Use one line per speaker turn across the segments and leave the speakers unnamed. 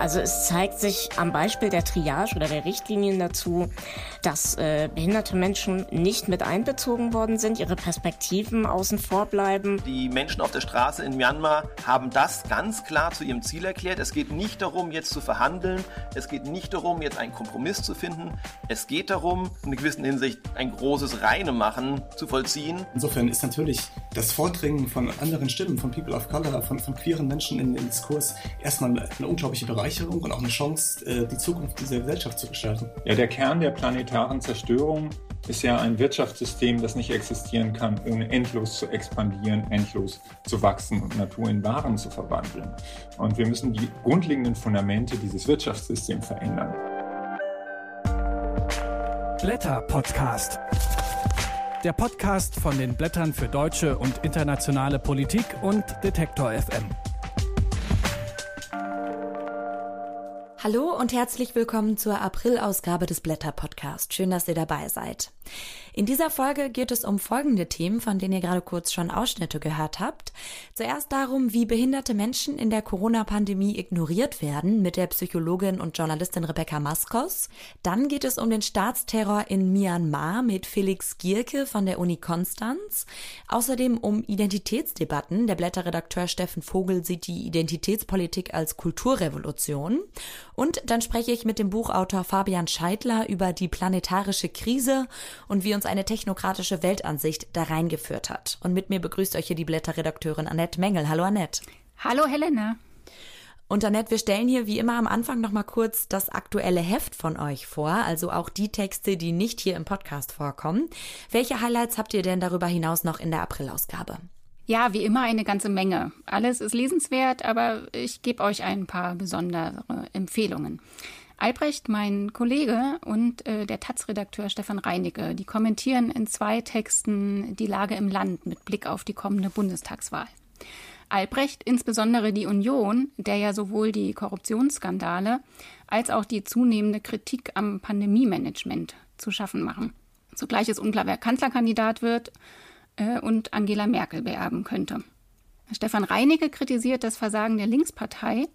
Also es zeigt sich am Beispiel der Triage oder der Richtlinien dazu, dass äh, behinderte Menschen nicht mit einbezogen worden sind, ihre Perspektiven außen vor bleiben.
Die Menschen auf der Straße in Myanmar haben das ganz klar zu ihrem Ziel erklärt. Es geht nicht darum, jetzt zu verhandeln. Es geht nicht darum, jetzt einen Kompromiss zu finden. Es geht darum, in einer gewissen Hinsicht ein großes Reinemachen zu vollziehen.
Insofern ist natürlich das Vordringen von anderen Stimmen, von People of Color, von, von queeren Menschen in den Diskurs erstmal eine unglaubliche Bereicherung und auch eine Chance, äh, die Zukunft dieser Gesellschaft zu gestalten.
Ja, der Kern der planetaren Zerstörung ist ja ein Wirtschaftssystem, das nicht existieren kann, ohne endlos zu expandieren, endlos zu wachsen und Natur in Waren zu verwandeln. Und wir müssen die grundlegenden Fundamente dieses Wirtschaftssystems verändern.
Blätter Podcast. Der Podcast von den Blättern für deutsche und internationale Politik und Detektor FM.
Hallo und herzlich willkommen zur April-Ausgabe des Blätter Podcast. Schön, dass ihr dabei seid. In dieser Folge geht es um folgende Themen, von denen ihr gerade kurz schon Ausschnitte gehört habt. Zuerst darum, wie behinderte Menschen in der Corona-Pandemie ignoriert werden mit der Psychologin und Journalistin Rebecca Maskos. Dann geht es um den Staatsterror in Myanmar mit Felix Gierke von der Uni Konstanz. Außerdem um Identitätsdebatten. Der Blätterredakteur Steffen Vogel sieht die Identitätspolitik als Kulturrevolution. Und dann spreche ich mit dem Buchautor Fabian Scheidler über die planetarische Krise und wie uns eine technokratische Weltansicht da reingeführt hat. Und mit mir begrüßt euch hier die Blätterredakteurin Annette Mengel. Hallo Annette.
Hallo Helena.
Und Annette, wir stellen hier wie immer am Anfang nochmal kurz das aktuelle Heft von euch vor, also auch die Texte, die nicht hier im Podcast vorkommen. Welche Highlights habt ihr denn darüber hinaus noch in der Aprilausgabe?
Ja, wie immer eine ganze Menge. Alles ist lesenswert, aber ich gebe euch ein paar besondere Empfehlungen. Albrecht, mein Kollege und äh, der Taz-Redakteur Stefan Reinecke, die kommentieren in zwei Texten die Lage im Land mit Blick auf die kommende Bundestagswahl. Albrecht insbesondere die Union, der ja sowohl die Korruptionsskandale als auch die zunehmende Kritik am Pandemiemanagement zu schaffen machen. Zugleich ist unklar, wer Kanzlerkandidat wird äh, und Angela Merkel beerben könnte. Stefan Reinecke kritisiert das Versagen der Linkspartei,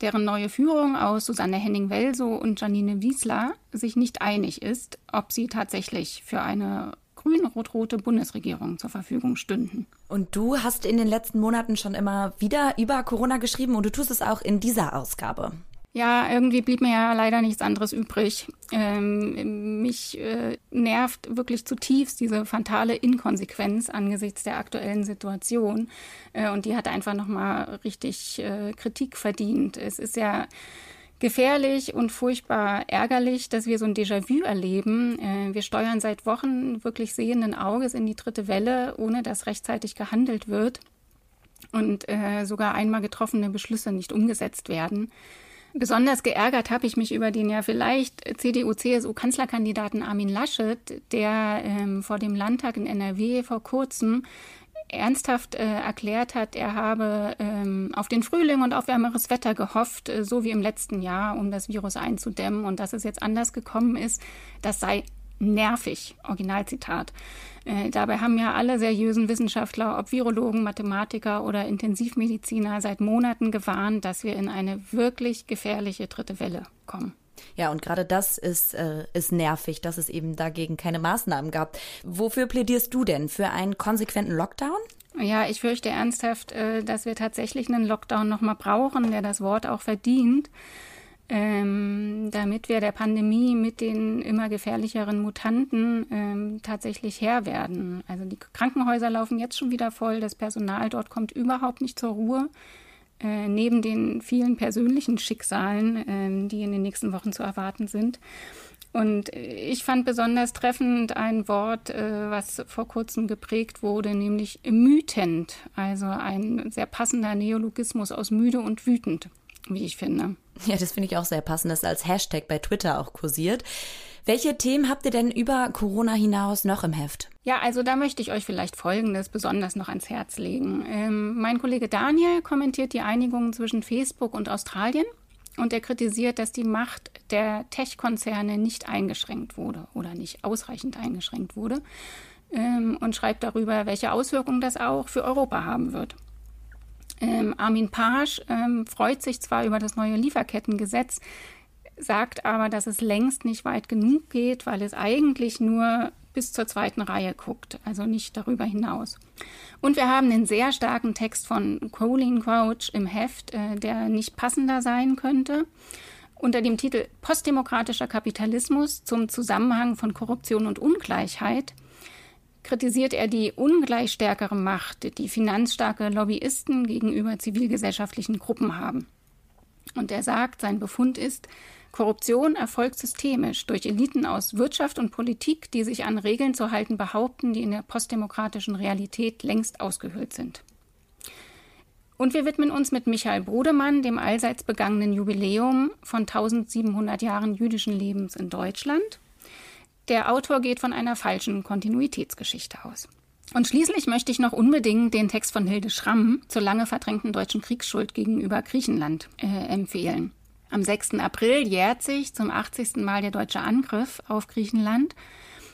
deren neue Führung aus Susanne Henning-Welso und Janine Wiesler sich nicht einig ist, ob sie tatsächlich für eine grün-rot-rote Bundesregierung zur Verfügung stünden.
Und du hast in den letzten Monaten schon immer wieder über Corona geschrieben und du tust es auch in dieser Ausgabe.
Ja, irgendwie blieb mir ja leider nichts anderes übrig. Ähm, mich äh, nervt wirklich zutiefst diese fatale Inkonsequenz angesichts der aktuellen Situation. Äh, und die hat einfach nochmal richtig äh, Kritik verdient. Es ist ja gefährlich und furchtbar ärgerlich, dass wir so ein Déjà-vu erleben. Äh, wir steuern seit Wochen wirklich sehenden Auges in die dritte Welle, ohne dass rechtzeitig gehandelt wird und äh, sogar einmal getroffene Beschlüsse nicht umgesetzt werden. Besonders geärgert habe ich mich über den ja vielleicht CDU-CSU-Kanzlerkandidaten Armin Laschet, der ähm, vor dem Landtag in NRW vor kurzem ernsthaft äh, erklärt hat, er habe ähm, auf den Frühling und auf wärmeres Wetter gehofft, äh, so wie im letzten Jahr, um das Virus einzudämmen. Und dass es jetzt anders gekommen ist, das sei nervig. Originalzitat. Äh, dabei haben ja alle seriösen Wissenschaftler, ob Virologen, Mathematiker oder Intensivmediziner, seit Monaten gewarnt, dass wir in eine wirklich gefährliche dritte Welle kommen.
Ja, und gerade das ist, äh, ist nervig, dass es eben dagegen keine Maßnahmen gab. Wofür plädierst du denn? Für einen konsequenten Lockdown?
Ja, ich fürchte ernsthaft, äh, dass wir tatsächlich einen Lockdown nochmal brauchen, der das Wort auch verdient ähm, damit wir der Pandemie mit den immer gefährlicheren Mutanten ähm, tatsächlich Herr werden. Also die Krankenhäuser laufen jetzt schon wieder voll, das Personal dort kommt überhaupt nicht zur Ruhe. Äh, neben den vielen persönlichen Schicksalen, äh, die in den nächsten Wochen zu erwarten sind. Und ich fand besonders treffend ein Wort, äh, was vor kurzem geprägt wurde, nämlich mütend. Also ein sehr passender Neologismus aus müde und wütend wie ich finde.
Ja, das finde ich auch sehr passend, das als Hashtag bei Twitter auch kursiert. Welche Themen habt ihr denn über Corona hinaus noch im Heft?
Ja, also da möchte ich euch vielleicht Folgendes besonders noch ans Herz legen. Ähm, mein Kollege Daniel kommentiert die Einigung zwischen Facebook und Australien und er kritisiert, dass die Macht der Tech-Konzerne nicht eingeschränkt wurde oder nicht ausreichend eingeschränkt wurde ähm, und schreibt darüber, welche Auswirkungen das auch für Europa haben wird. Ähm, Armin Paasch ähm, freut sich zwar über das neue Lieferkettengesetz, sagt aber, dass es längst nicht weit genug geht, weil es eigentlich nur bis zur zweiten Reihe guckt, also nicht darüber hinaus. Und wir haben einen sehr starken Text von Colleen Crouch im Heft, äh, der nicht passender sein könnte. Unter dem Titel Postdemokratischer Kapitalismus zum Zusammenhang von Korruption und Ungleichheit kritisiert er die ungleich stärkere Macht, die finanzstarke Lobbyisten gegenüber zivilgesellschaftlichen Gruppen haben. Und er sagt, sein Befund ist, Korruption erfolgt systemisch durch Eliten aus Wirtschaft und Politik, die sich an Regeln zu halten behaupten, die in der postdemokratischen Realität längst ausgehöhlt sind. Und wir widmen uns mit Michael Brodemann dem allseits begangenen Jubiläum von 1700 Jahren jüdischen Lebens in Deutschland. Der Autor geht von einer falschen Kontinuitätsgeschichte aus. Und schließlich möchte ich noch unbedingt den Text von Hilde Schramm zur lange verdrängten deutschen Kriegsschuld gegenüber Griechenland äh, empfehlen. Am 6. April jährt sich zum 80. Mal der deutsche Angriff auf Griechenland.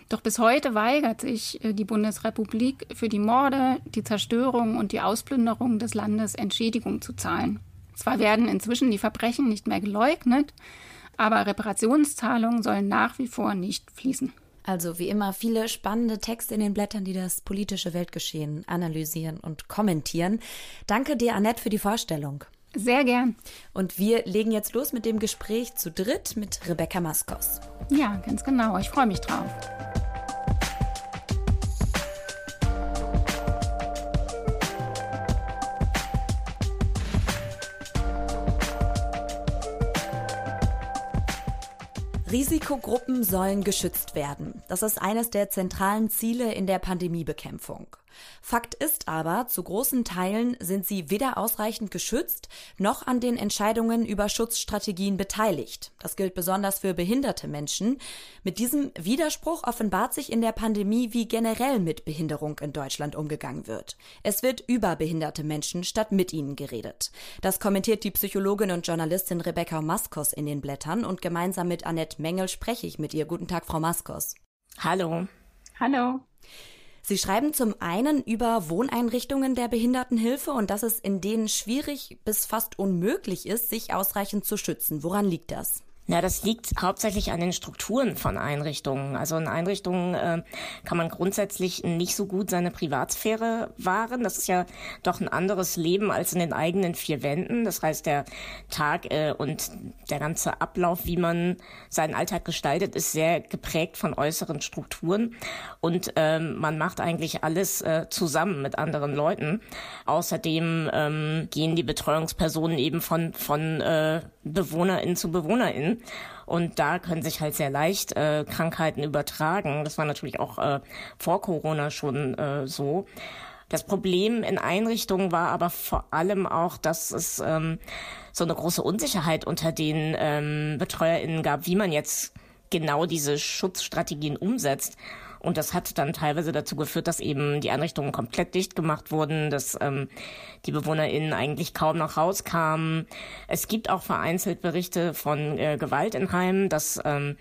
Doch bis heute weigert sich äh, die Bundesrepublik für die Morde, die Zerstörung und die Ausplünderung des Landes Entschädigung zu zahlen. Zwar werden inzwischen die Verbrechen nicht mehr geleugnet, aber Reparationszahlungen sollen nach wie vor nicht fließen.
Also wie immer viele spannende Texte in den Blättern, die das politische Weltgeschehen analysieren und kommentieren. Danke dir, Annette, für die Vorstellung.
Sehr gern.
Und wir legen jetzt los mit dem Gespräch zu dritt mit Rebecca Maskos.
Ja, ganz genau. Ich freue mich drauf.
Risikogruppen sollen geschützt werden. Das ist eines der zentralen Ziele in der Pandemiebekämpfung. Fakt ist aber, zu großen Teilen sind sie weder ausreichend geschützt noch an den Entscheidungen über Schutzstrategien beteiligt. Das gilt besonders für behinderte Menschen. Mit diesem Widerspruch offenbart sich in der Pandemie, wie generell mit Behinderung in Deutschland umgegangen wird. Es wird über behinderte Menschen statt mit ihnen geredet. Das kommentiert die Psychologin und Journalistin Rebecca Maskos in den Blättern und gemeinsam mit Annette Mengel spreche ich mit ihr. Guten Tag, Frau Maskos.
Hallo.
Hallo.
Sie schreiben zum einen über Wohneinrichtungen der Behindertenhilfe und dass es in denen schwierig bis fast unmöglich ist, sich ausreichend zu schützen. Woran liegt das?
Ja, das liegt hauptsächlich an den Strukturen von Einrichtungen. Also in Einrichtungen äh, kann man grundsätzlich nicht so gut seine Privatsphäre wahren. Das ist ja doch ein anderes Leben als in den eigenen vier Wänden. Das heißt, der Tag äh, und der ganze Ablauf, wie man seinen Alltag gestaltet, ist sehr geprägt von äußeren Strukturen. Und ähm, man macht eigentlich alles äh, zusammen mit anderen Leuten. Außerdem ähm, gehen die Betreuungspersonen eben von, von äh, BewohnerInnen zu BewohnerInnen. Und da können sich halt sehr leicht äh, Krankheiten übertragen. Das war natürlich auch äh, vor Corona schon äh, so. Das Problem in Einrichtungen war aber vor allem auch, dass es ähm, so eine große Unsicherheit unter den ähm, BetreuerInnen gab, wie man jetzt genau diese Schutzstrategien umsetzt. Und das hat dann teilweise dazu geführt, dass eben die Einrichtungen komplett dicht gemacht wurden, dass ähm, die BewohnerInnen eigentlich kaum noch rauskamen. Es gibt auch vereinzelt Berichte von äh, Gewalt in Heimen, dass ähm,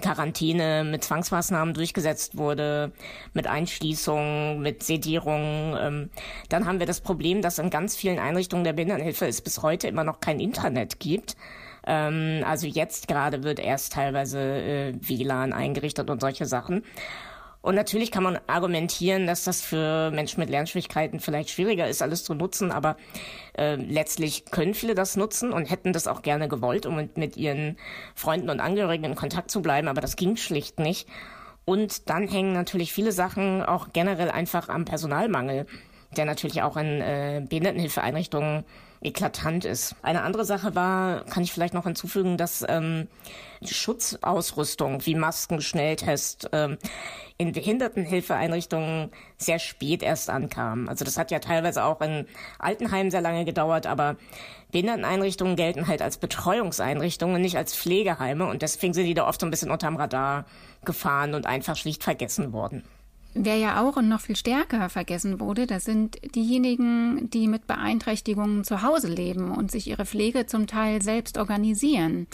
Quarantäne mit Zwangsmaßnahmen durchgesetzt wurde, mit Einschließung, mit Sedierung. Ähm, dann haben wir das Problem, dass in ganz vielen Einrichtungen der Behindertenhilfe es bis heute immer noch kein Internet gibt. Ähm, also jetzt gerade wird erst teilweise äh, WLAN eingerichtet und solche Sachen. Und natürlich kann man argumentieren, dass das für Menschen mit Lernschwierigkeiten vielleicht schwieriger ist, alles zu nutzen, aber äh, letztlich können viele das nutzen und hätten das auch gerne gewollt, um mit, ihren Freunden und Angehörigen in Kontakt zu bleiben, aber das ging schlicht nicht. Und dann hängen natürlich viele Sachen auch generell einfach am Personalmangel, der natürlich auch in äh, Behindertenhilfeeinrichtungen eklatant ist. Eine andere Sache war, kann ich vielleicht noch hinzufügen, dass ähm, Schutzausrüstung wie Masken, Schnelltest ähm, in Behindertenhilfeeinrichtungen sehr spät erst ankam. Also das hat ja teilweise auch in Altenheimen sehr lange gedauert, aber Behinderteneinrichtungen gelten halt als Betreuungseinrichtungen, nicht als Pflegeheime und deswegen sind die da oft so ein bisschen unterm Radar gefahren und einfach schlicht vergessen worden.
Wer ja auch und noch viel stärker vergessen wurde, das sind diejenigen, die mit Beeinträchtigungen zu Hause leben und sich ihre Pflege zum Teil selbst organisieren.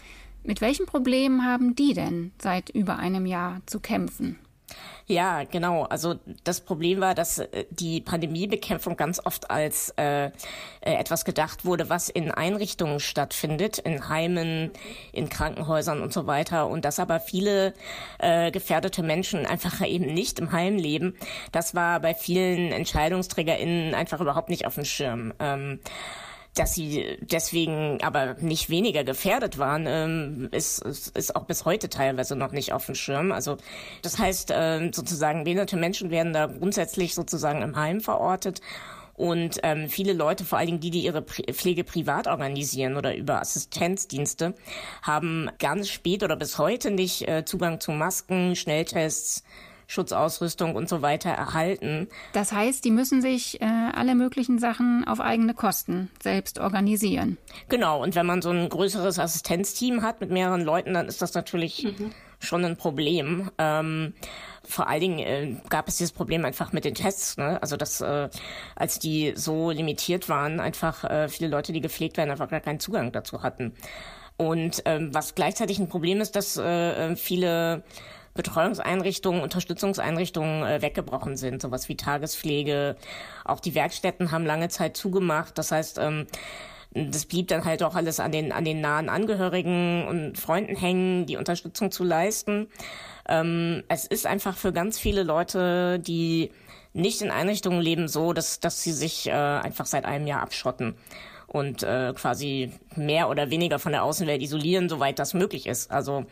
Mit welchen Problemen haben die denn seit über einem Jahr zu kämpfen?
Ja, genau. Also das Problem war, dass äh, die Pandemiebekämpfung ganz oft als äh, äh, etwas gedacht wurde, was in Einrichtungen stattfindet, in Heimen, in Krankenhäusern und so weiter. Und dass aber viele äh, gefährdete Menschen einfach eben nicht im Heim leben. Das war bei vielen EntscheidungsträgerInnen einfach überhaupt nicht auf dem Schirm. Ähm, dass sie deswegen aber nicht weniger gefährdet waren, ähm, ist, ist, ist auch bis heute teilweise noch nicht auf dem Schirm. Also das heißt, ähm, sozusagen behinderte Menschen werden da grundsätzlich sozusagen im Heim verortet. Und ähm, viele Leute, vor allen Dingen die, die ihre Pflege privat organisieren oder über Assistenzdienste, haben ganz spät oder bis heute nicht äh, Zugang zu Masken, Schnelltests, Schutzausrüstung und so weiter erhalten.
Das heißt, die müssen sich äh, alle möglichen Sachen auf eigene Kosten selbst organisieren.
Genau, und wenn man so ein größeres Assistenzteam hat mit mehreren Leuten, dann ist das natürlich mhm. schon ein Problem. Ähm, vor allen Dingen äh, gab es dieses Problem einfach mit den Tests, ne? Also dass äh, als die so limitiert waren, einfach äh, viele Leute, die gepflegt werden, einfach gar keinen Zugang dazu hatten. Und ähm, was gleichzeitig ein Problem ist, dass äh, äh viele Betreuungseinrichtungen, Unterstützungseinrichtungen äh, weggebrochen sind, sowas wie Tagespflege. Auch die Werkstätten haben lange Zeit zugemacht. Das heißt, ähm, das blieb dann halt auch alles an den, an den nahen Angehörigen und Freunden hängen, die Unterstützung zu leisten. Ähm, es ist einfach für ganz viele Leute, die nicht in Einrichtungen leben, so, dass, dass sie sich äh, einfach seit einem Jahr abschotten und äh, quasi mehr oder weniger von der Außenwelt isolieren, soweit das möglich ist. Also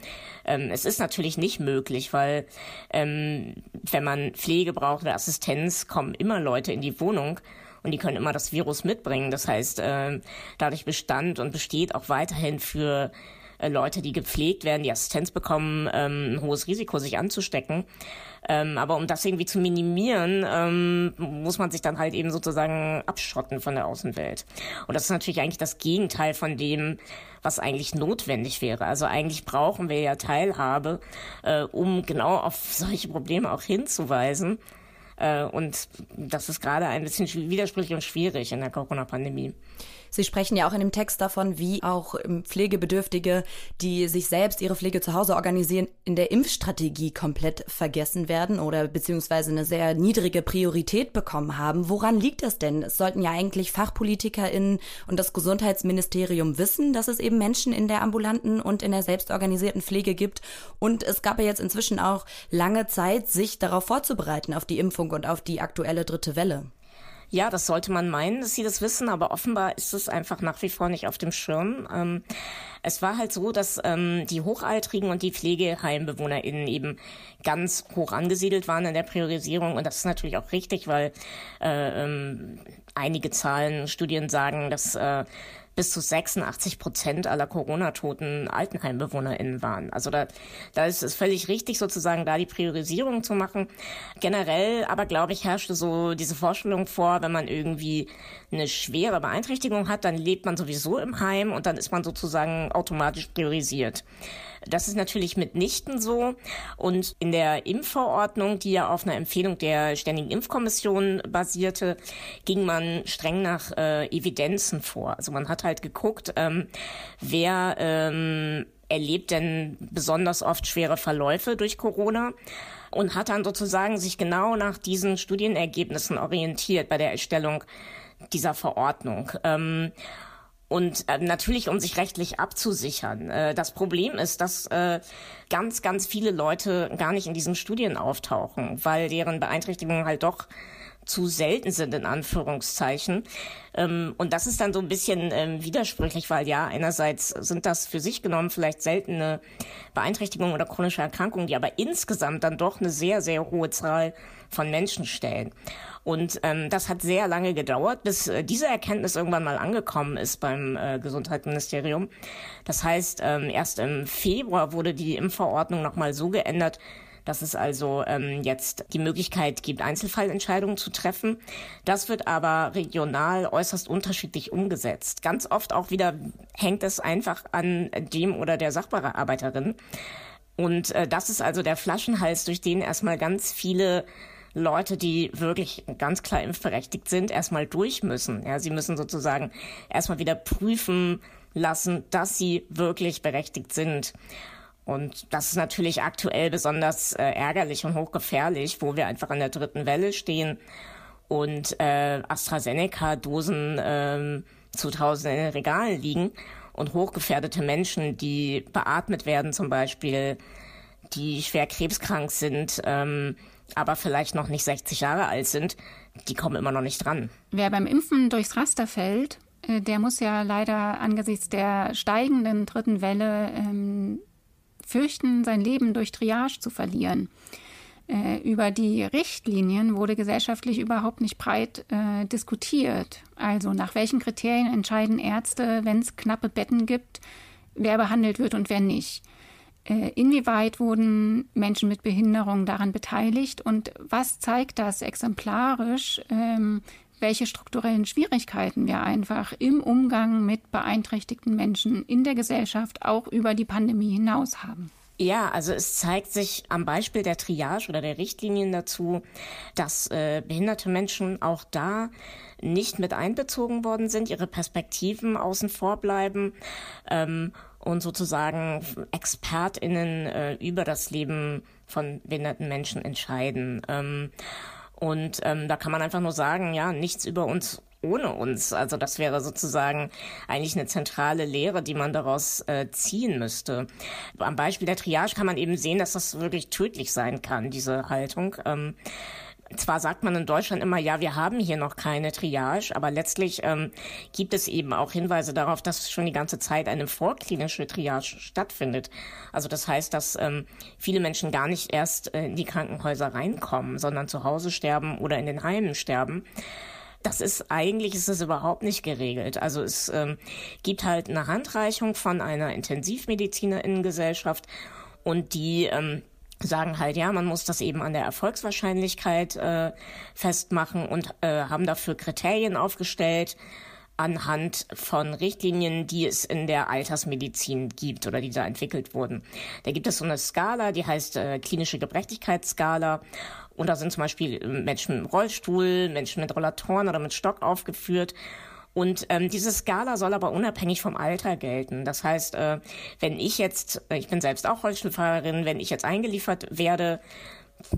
ähm, es ist natürlich nicht möglich, weil ähm, wenn man Pflege braucht oder Assistenz, kommen immer Leute in die Wohnung und die können immer das Virus mitbringen. Das heißt, äh, dadurch bestand und besteht auch weiterhin für äh, Leute, die gepflegt werden, die Assistenz bekommen, ähm, ein hohes Risiko, sich anzustecken. Ähm, aber um das irgendwie zu minimieren, ähm, muss man sich dann halt eben sozusagen abschotten von der Außenwelt. Und das ist natürlich eigentlich das Gegenteil von dem, was eigentlich notwendig wäre. Also eigentlich brauchen wir ja Teilhabe, äh, um genau auf solche Probleme auch hinzuweisen. Äh, und das ist gerade ein bisschen widersprüchlich und schwierig in der Corona-Pandemie.
Sie sprechen ja auch in dem Text davon, wie auch ähm, Pflegebedürftige, die sich selbst ihre Pflege zu Hause organisieren, in der Impfstrategie komplett vergessen werden oder beziehungsweise eine sehr niedrige Priorität bekommen haben. Woran liegt das denn? Es sollten ja eigentlich FachpolitikerInnen und das Gesundheitsministerium wissen, dass es eben Menschen in der ambulanten und in der selbstorganisierten Pflege gibt. Und es gab ja jetzt inzwischen auch lange Zeit, sich darauf vorzubereiten, auf die Impfung und auf die aktuelle dritte Welle.
Ja, das sollte man meinen, dass sie das wissen, aber offenbar ist es einfach nach wie vor nicht auf dem Schirm. Ähm, es war halt so, dass ähm, die Hochaltrigen und die PflegeheimbewohnerInnen eben ganz hoch angesiedelt waren in der Priorisierung und das ist natürlich auch richtig, weil äh, ähm, einige Zahlen, Studien sagen, dass äh, bis zu 86 Prozent aller Corona-Toten AltenheimbewohnerInnen waren. Also da, da ist es völlig richtig, sozusagen da die Priorisierung zu machen. Generell aber, glaube ich, herrschte so diese Vorstellung vor, wenn man irgendwie eine schwere Beeinträchtigung hat, dann lebt man sowieso im Heim und dann ist man sozusagen automatisch priorisiert. Das ist natürlich mitnichten so. Und in der Impfverordnung, die ja auf einer Empfehlung der Ständigen Impfkommission basierte, ging man streng nach äh, Evidenzen vor. Also man hat halt geguckt, ähm, wer ähm, erlebt denn besonders oft schwere Verläufe durch Corona und hat dann sozusagen sich genau nach diesen Studienergebnissen orientiert bei der Erstellung dieser Verordnung. Ähm, und äh, natürlich, um sich rechtlich abzusichern. Äh, das Problem ist, dass äh, ganz, ganz viele Leute gar nicht in diesen Studien auftauchen, weil deren Beeinträchtigungen halt doch zu selten sind, in Anführungszeichen. Ähm, und das ist dann so ein bisschen ähm, widersprüchlich, weil ja, einerseits sind das für sich genommen vielleicht seltene Beeinträchtigungen oder chronische Erkrankungen, die aber insgesamt dann doch eine sehr, sehr hohe Zahl von Menschen stellen. Und ähm, das hat sehr lange gedauert, bis äh, diese Erkenntnis irgendwann mal angekommen ist beim äh, Gesundheitsministerium. Das heißt, ähm, erst im Februar wurde die Impfverordnung nochmal so geändert, dass es also ähm, jetzt die Möglichkeit gibt, Einzelfallentscheidungen zu treffen. Das wird aber regional äußerst unterschiedlich umgesetzt. Ganz oft auch wieder hängt es einfach an dem oder der Sachbearbeiterin. Und äh, das ist also der Flaschenhals, durch den erstmal ganz viele Leute, die wirklich ganz klar impfberechtigt sind, erstmal durch müssen. Ja, sie müssen sozusagen erstmal wieder prüfen lassen, dass sie wirklich berechtigt sind. Und das ist natürlich aktuell besonders äh, ärgerlich und hochgefährlich, wo wir einfach an der dritten Welle stehen und äh, AstraZeneca-Dosen äh, zu Tausenden in den Regalen liegen und hochgefährdete Menschen, die beatmet werden zum Beispiel, die schwer krebskrank sind, ähm, aber vielleicht noch nicht 60 Jahre alt sind, die kommen immer noch nicht dran.
Wer beim Impfen durchs Raster fällt, äh, der muss ja leider angesichts der steigenden dritten Welle ähm, fürchten, sein Leben durch Triage zu verlieren. Äh, über die Richtlinien wurde gesellschaftlich überhaupt nicht breit äh, diskutiert. Also nach welchen Kriterien entscheiden Ärzte, wenn es knappe Betten gibt, wer behandelt wird und wer nicht. Äh, inwieweit wurden Menschen mit Behinderung daran beteiligt und was zeigt das exemplarisch, ähm, welche strukturellen Schwierigkeiten wir einfach im Umgang mit beeinträchtigten Menschen in der Gesellschaft auch über die Pandemie hinaus haben?
Ja, also es zeigt sich am Beispiel der Triage oder der Richtlinien dazu, dass äh, behinderte Menschen auch da nicht mit einbezogen worden sind, ihre Perspektiven außen vor bleiben ähm, und sozusagen ExpertInnen äh, über das Leben von behinderten Menschen entscheiden. Ähm, und ähm, da kann man einfach nur sagen, ja, nichts über uns ohne uns. Also das wäre sozusagen eigentlich eine zentrale Lehre, die man daraus äh, ziehen müsste. Am Beispiel der Triage kann man eben sehen, dass das wirklich tödlich sein kann, diese Haltung. Ähm, zwar sagt man in Deutschland immer, ja, wir haben hier noch keine Triage, aber letztlich ähm, gibt es eben auch Hinweise darauf, dass schon die ganze Zeit eine vorklinische Triage stattfindet. Also das heißt, dass ähm, viele Menschen gar nicht erst äh, in die Krankenhäuser reinkommen, sondern zu Hause sterben oder in den Heimen sterben. Das ist eigentlich ist es überhaupt nicht geregelt. Also es ähm, gibt halt eine Handreichung von einer Intensivmedizinerinnengesellschaft und die ähm, sagen halt, ja, man muss das eben an der Erfolgswahrscheinlichkeit äh, festmachen und äh, haben dafür Kriterien aufgestellt anhand von Richtlinien, die es in der Altersmedizin gibt oder die da entwickelt wurden. Da gibt es so eine Skala, die heißt äh, klinische Gebrechlichkeitsskala und da sind zum Beispiel Menschen mit Rollstuhl, Menschen mit Rollatoren oder mit Stock aufgeführt. Und ähm, diese Skala soll aber unabhängig vom Alter gelten. Das heißt, äh, wenn ich jetzt, ich bin selbst auch Rollstuhlfahrerin, wenn ich jetzt eingeliefert werde,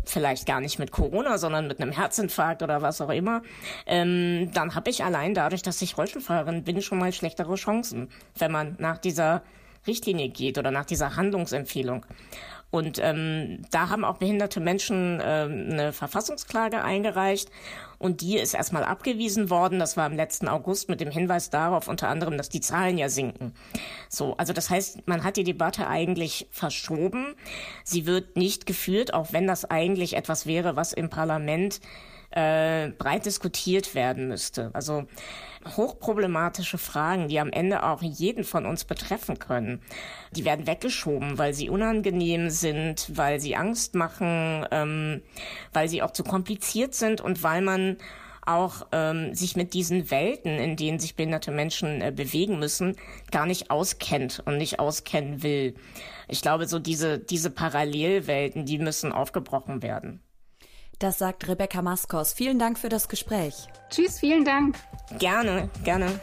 vielleicht gar nicht mit Corona, sondern mit einem Herzinfarkt oder was auch immer, ähm, dann habe ich allein dadurch, dass ich Rollstuhlfahrerin bin, schon mal schlechtere Chancen, wenn man nach dieser Richtlinie geht oder nach dieser Handlungsempfehlung. Und ähm, da haben auch behinderte Menschen ähm, eine Verfassungsklage eingereicht und die ist erstmal abgewiesen worden. Das war im letzten August mit dem Hinweis darauf unter anderem, dass die Zahlen ja sinken. So, also das heißt, man hat die Debatte eigentlich verschoben. Sie wird nicht geführt, auch wenn das eigentlich etwas wäre, was im Parlament äh, breit diskutiert werden müsste. Also hochproblematische Fragen, die am Ende auch jeden von uns betreffen können, die werden weggeschoben, weil sie unangenehm sind, weil sie Angst machen, ähm, weil sie auch zu kompliziert sind und weil man auch ähm, sich mit diesen Welten, in denen sich behinderte Menschen äh, bewegen müssen, gar nicht auskennt und nicht auskennen will. Ich glaube, so diese, diese Parallelwelten, die müssen aufgebrochen werden.
Das sagt Rebecca Maskos. Vielen Dank für das Gespräch.
Tschüss, vielen Dank.
Gerne, gerne.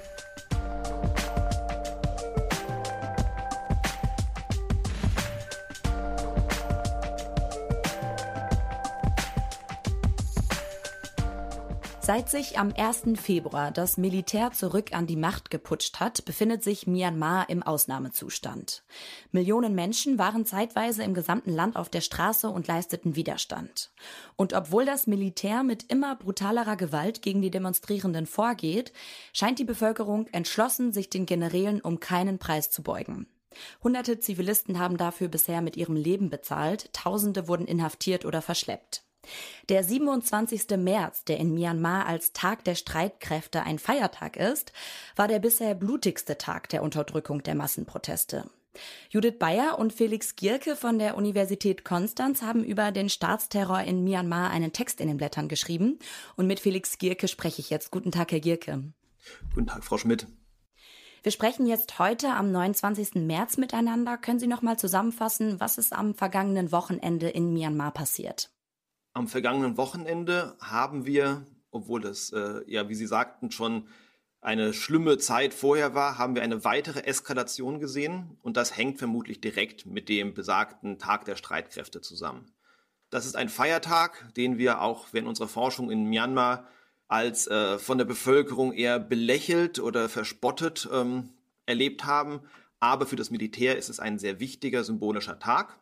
Seit sich am 1. Februar das Militär zurück an die Macht geputscht hat, befindet sich Myanmar im Ausnahmezustand. Millionen Menschen waren zeitweise im gesamten Land auf der Straße und leisteten Widerstand. Und obwohl das Militär mit immer brutalerer Gewalt gegen die Demonstrierenden vorgeht, scheint die Bevölkerung entschlossen, sich den Generälen um keinen Preis zu beugen. Hunderte Zivilisten haben dafür bisher mit ihrem Leben bezahlt, Tausende wurden inhaftiert oder verschleppt. Der 27. März, der in Myanmar als Tag der Streitkräfte ein Feiertag ist, war der bisher blutigste Tag der Unterdrückung der Massenproteste. Judith Bayer und Felix Gierke von der Universität Konstanz haben über den Staatsterror in Myanmar einen Text in den Blättern geschrieben. Und mit Felix Gierke spreche ich jetzt. Guten Tag, Herr Gierke.
Guten Tag, Frau Schmidt.
Wir sprechen jetzt heute am 29. März miteinander. Können Sie noch mal zusammenfassen, was ist am vergangenen Wochenende in Myanmar passiert?
Am vergangenen Wochenende haben wir, obwohl das, äh, ja, wie Sie sagten, schon eine schlimme Zeit vorher war, haben wir eine weitere Eskalation gesehen und das hängt vermutlich direkt mit dem besagten Tag der Streitkräfte zusammen. Das ist ein Feiertag, den wir auch während unserer Forschung in Myanmar als äh, von der Bevölkerung eher belächelt oder verspottet ähm, erlebt haben. Aber für das Militär ist es ein sehr wichtiger symbolischer Tag.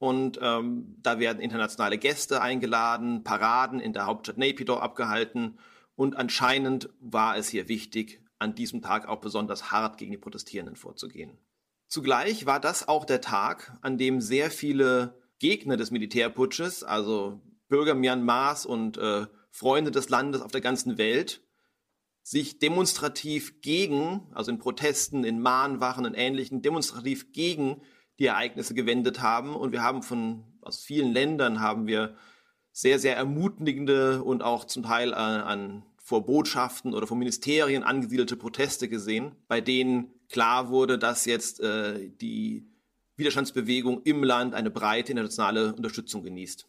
Und ähm, da werden internationale Gäste eingeladen, Paraden in der Hauptstadt Naypyidaw abgehalten und anscheinend war es hier wichtig, an diesem Tag auch besonders hart gegen die Protestierenden vorzugehen. Zugleich war das auch der Tag, an dem sehr viele Gegner des Militärputsches, also Bürger Myanmars und äh, Freunde des Landes auf der ganzen Welt, sich demonstrativ gegen, also in Protesten, in Mahnwachen und Ähnlichen, demonstrativ gegen die Ereignisse gewendet haben. Und wir haben von, aus vielen Ländern haben wir sehr, sehr ermutigende und auch zum Teil an, an vor Botschaften oder vor Ministerien angesiedelte Proteste gesehen, bei denen klar wurde, dass jetzt äh, die Widerstandsbewegung im Land eine breite internationale Unterstützung genießt.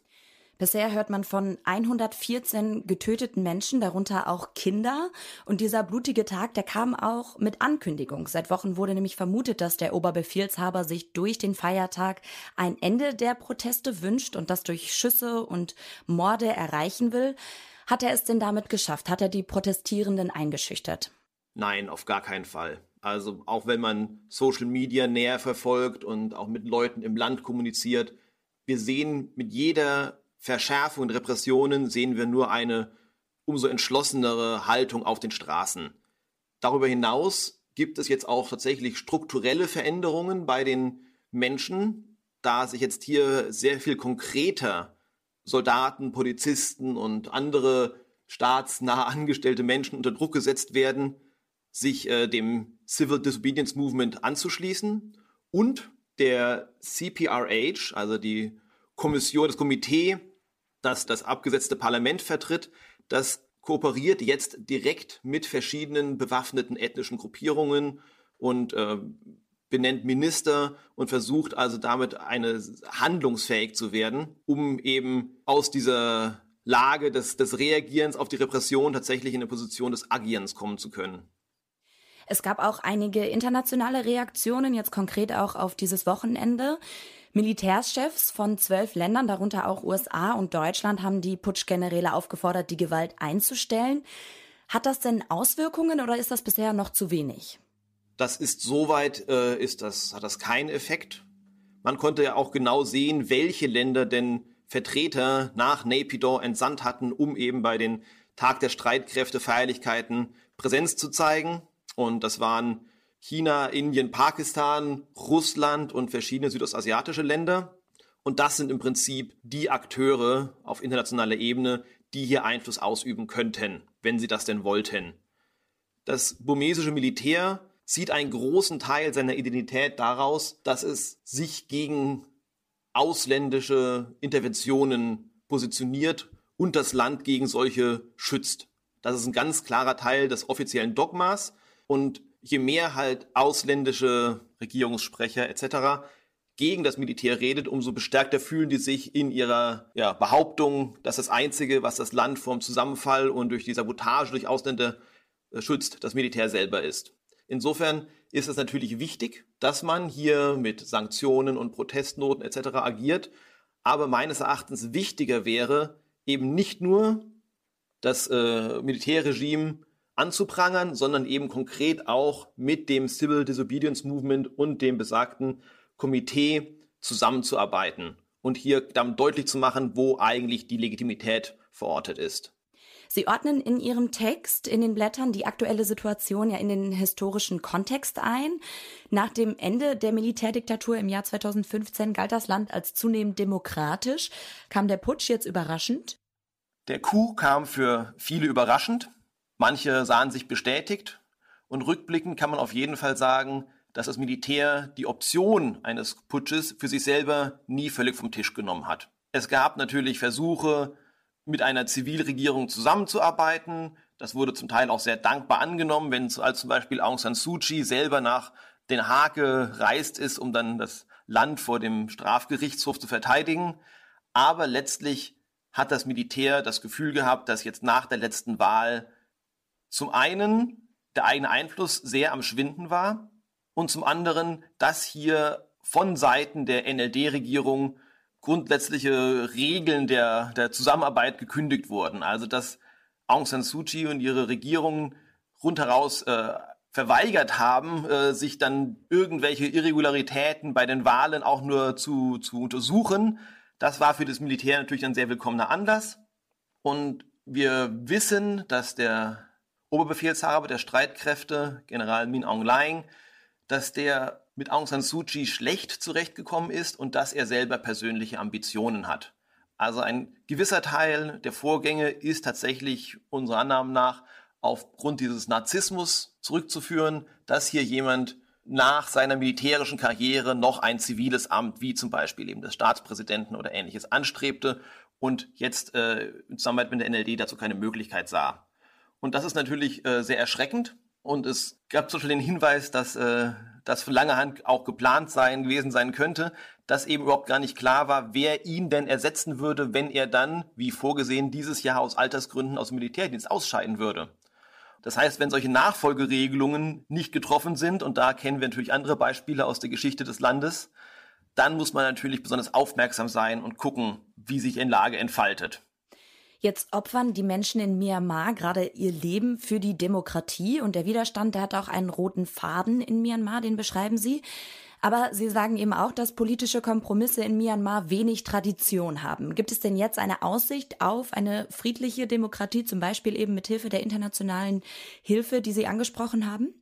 Bisher hört man von 114 getöteten Menschen, darunter auch Kinder. Und dieser blutige Tag, der kam auch mit Ankündigung. Seit Wochen wurde nämlich vermutet, dass der Oberbefehlshaber sich durch den Feiertag ein Ende der Proteste wünscht und das durch Schüsse und Morde erreichen will. Hat er es denn damit geschafft? Hat er die Protestierenden eingeschüchtert?
Nein, auf gar keinen Fall. Also auch wenn man Social Media näher verfolgt und auch mit Leuten im Land kommuniziert, wir sehen mit jeder Verschärfung und Repressionen sehen wir nur eine umso entschlossenere Haltung auf den Straßen. Darüber hinaus gibt es jetzt auch tatsächlich strukturelle Veränderungen bei den Menschen, da sich jetzt hier sehr viel konkreter Soldaten, Polizisten und andere staatsnah angestellte Menschen unter Druck gesetzt werden, sich äh, dem Civil Disobedience Movement anzuschließen und der CPRH, also die Kommission, das Komitee, das das abgesetzte Parlament vertritt, das kooperiert jetzt direkt mit verschiedenen bewaffneten ethnischen Gruppierungen und äh, benennt Minister und versucht also damit eine handlungsfähig zu werden, um eben aus dieser Lage des, des Reagierens auf die Repression tatsächlich in eine Position des Agierens kommen zu können.
Es gab auch einige internationale Reaktionen, jetzt konkret auch auf dieses Wochenende. Militärchefs von zwölf Ländern, darunter auch USA und Deutschland, haben die Putschgeneräle aufgefordert, die Gewalt einzustellen. Hat das denn Auswirkungen oder ist das bisher noch zu wenig?
Das ist soweit, äh, ist das, hat das keinen Effekt. Man konnte ja auch genau sehen, welche Länder denn Vertreter nach Naypyidaw entsandt hatten, um eben bei den Tag der Streitkräfte Feierlichkeiten Präsenz zu zeigen. Und das waren China, Indien, Pakistan, Russland und verschiedene südostasiatische Länder. Und das sind im Prinzip die Akteure auf internationaler Ebene, die hier Einfluss ausüben könnten, wenn sie das denn wollten. Das burmesische Militär zieht einen großen Teil seiner Identität daraus, dass es sich gegen ausländische Interventionen positioniert und das Land gegen solche schützt. Das ist ein ganz klarer Teil des offiziellen Dogmas und je mehr halt ausländische Regierungssprecher etc. gegen das Militär redet, umso bestärkter fühlen die sich in ihrer ja, Behauptung, dass das Einzige, was das Land vom Zusammenfall und durch die Sabotage durch Ausländer äh, schützt, das Militär selber ist. Insofern ist es natürlich wichtig, dass man hier mit Sanktionen und Protestnoten etc. agiert. Aber meines Erachtens wichtiger wäre eben nicht nur das äh, Militärregime anzuprangern, sondern eben konkret auch mit dem Civil Disobedience Movement und dem besagten Komitee zusammenzuarbeiten und hier dann deutlich zu machen, wo eigentlich die Legitimität verortet ist.
Sie ordnen in Ihrem Text in den Blättern die aktuelle Situation ja in den historischen Kontext ein. Nach dem Ende der Militärdiktatur im Jahr 2015 galt das Land als zunehmend demokratisch. Kam der Putsch jetzt überraschend?
Der Coup kam für viele überraschend. Manche sahen sich bestätigt. Und rückblickend kann man auf jeden Fall sagen, dass das Militär die Option eines Putsches für sich selber nie völlig vom Tisch genommen hat. Es gab natürlich Versuche, mit einer Zivilregierung zusammenzuarbeiten. Das wurde zum Teil auch sehr dankbar angenommen, wenn als zum Beispiel Aung San Suu Kyi selber nach Den Haag gereist ist, um dann das Land vor dem Strafgerichtshof zu verteidigen. Aber letztlich hat das Militär das Gefühl gehabt, dass jetzt nach der letzten Wahl zum einen der eigene Einfluss sehr am Schwinden war und zum anderen, dass hier von Seiten der NLD-Regierung grundsätzliche Regeln der, der Zusammenarbeit gekündigt wurden. Also dass Aung San Suu Kyi und ihre Regierung rundheraus äh, verweigert haben, äh, sich dann irgendwelche Irregularitäten bei den Wahlen auch nur zu, zu untersuchen. Das war für das Militär natürlich ein sehr willkommener Anlass. Und wir wissen, dass der Oberbefehlshaber der Streitkräfte, General Min Aung Hlaing, dass der mit Aung San Suu Kyi schlecht zurechtgekommen ist und dass er selber persönliche Ambitionen hat. Also ein gewisser Teil der Vorgänge ist tatsächlich unserer Annahme nach aufgrund dieses Narzissmus zurückzuführen, dass hier jemand nach seiner militärischen Karriere noch ein ziviles Amt, wie zum Beispiel eben des Staatspräsidenten oder ähnliches, anstrebte und jetzt äh, in Zusammenarbeit mit der NLD dazu keine Möglichkeit sah. Und das ist natürlich äh, sehr erschreckend. Und es gab zum Beispiel den Hinweis, dass äh, das von langer Hand auch geplant sein gewesen sein könnte, dass eben überhaupt gar nicht klar war, wer ihn denn ersetzen würde, wenn er dann, wie vorgesehen, dieses Jahr aus Altersgründen aus dem Militärdienst ausscheiden würde. Das heißt, wenn solche Nachfolgeregelungen nicht getroffen sind, und da kennen wir natürlich andere Beispiele aus der Geschichte des Landes, dann muss man natürlich besonders aufmerksam sein und gucken, wie sich eine Lage entfaltet.
Jetzt opfern die Menschen in Myanmar gerade ihr Leben für die Demokratie und der Widerstand, der hat auch einen roten Faden in Myanmar, den beschreiben Sie. Aber Sie sagen eben auch, dass politische Kompromisse in Myanmar wenig Tradition haben. Gibt es denn jetzt eine Aussicht auf eine friedliche Demokratie, zum Beispiel eben mit Hilfe der internationalen Hilfe, die Sie angesprochen haben?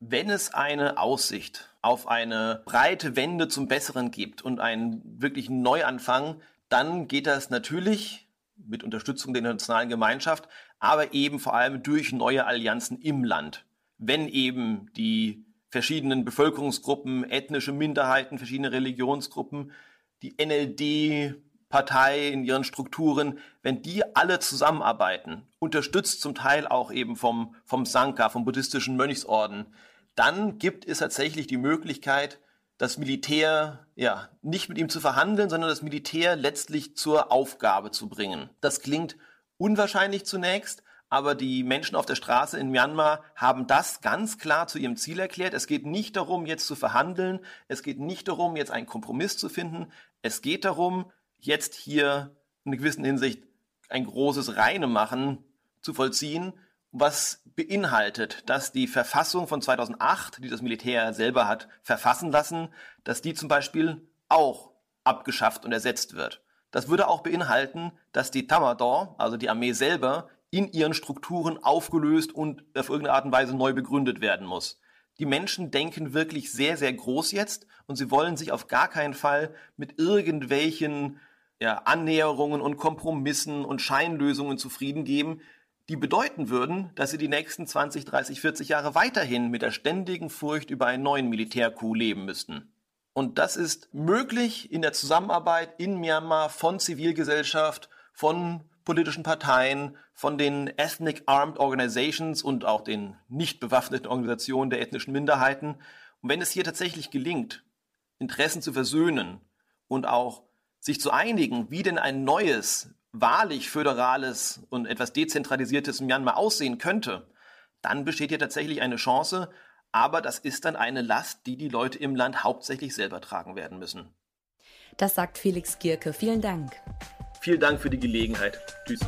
Wenn es eine Aussicht auf eine breite Wende zum Besseren gibt und einen wirklichen Neuanfang, dann geht das natürlich mit Unterstützung der internationalen Gemeinschaft, aber eben vor allem durch neue Allianzen im Land. Wenn eben die verschiedenen Bevölkerungsgruppen, ethnische Minderheiten, verschiedene Religionsgruppen, die NLD-Partei in ihren Strukturen, wenn die alle zusammenarbeiten, unterstützt zum Teil auch eben vom, vom Sanka, vom buddhistischen Mönchsorden, dann gibt es tatsächlich die Möglichkeit, das Militär, ja, nicht mit ihm zu verhandeln, sondern das Militär letztlich zur Aufgabe zu bringen. Das klingt unwahrscheinlich zunächst, aber die Menschen auf der Straße in Myanmar haben das ganz klar zu ihrem Ziel erklärt. Es geht nicht darum, jetzt zu verhandeln. Es geht nicht darum, jetzt einen Kompromiss zu finden. Es geht darum, jetzt hier in einer gewissen Hinsicht ein großes Reine machen zu vollziehen, was beinhaltet, dass die Verfassung von 2008, die das Militär selber hat verfassen lassen, dass die zum Beispiel auch abgeschafft und ersetzt wird. Das würde auch beinhalten, dass die Tamador, also die Armee selber, in ihren Strukturen aufgelöst und auf irgendeine Art und Weise neu begründet werden muss. Die Menschen denken wirklich sehr, sehr groß jetzt und sie wollen sich auf gar keinen Fall mit irgendwelchen ja, Annäherungen und Kompromissen und Scheinlösungen zufrieden geben, die bedeuten würden, dass sie die nächsten 20, 30, 40 Jahre weiterhin mit der ständigen Furcht über einen neuen Militärcoup leben müssten. Und das ist möglich in der Zusammenarbeit in Myanmar von Zivilgesellschaft, von politischen Parteien, von den Ethnic Armed Organizations und auch den nicht bewaffneten Organisationen der ethnischen Minderheiten. Und wenn es hier tatsächlich gelingt, Interessen zu versöhnen und auch sich zu einigen, wie denn ein neues, wahrlich föderales und etwas dezentralisiertes Myanmar aussehen könnte, dann besteht hier tatsächlich eine Chance, aber das ist dann eine Last, die die Leute im Land hauptsächlich selber tragen werden müssen.
Das sagt Felix Gierke. Vielen Dank.
Vielen Dank für die Gelegenheit. Tschüss.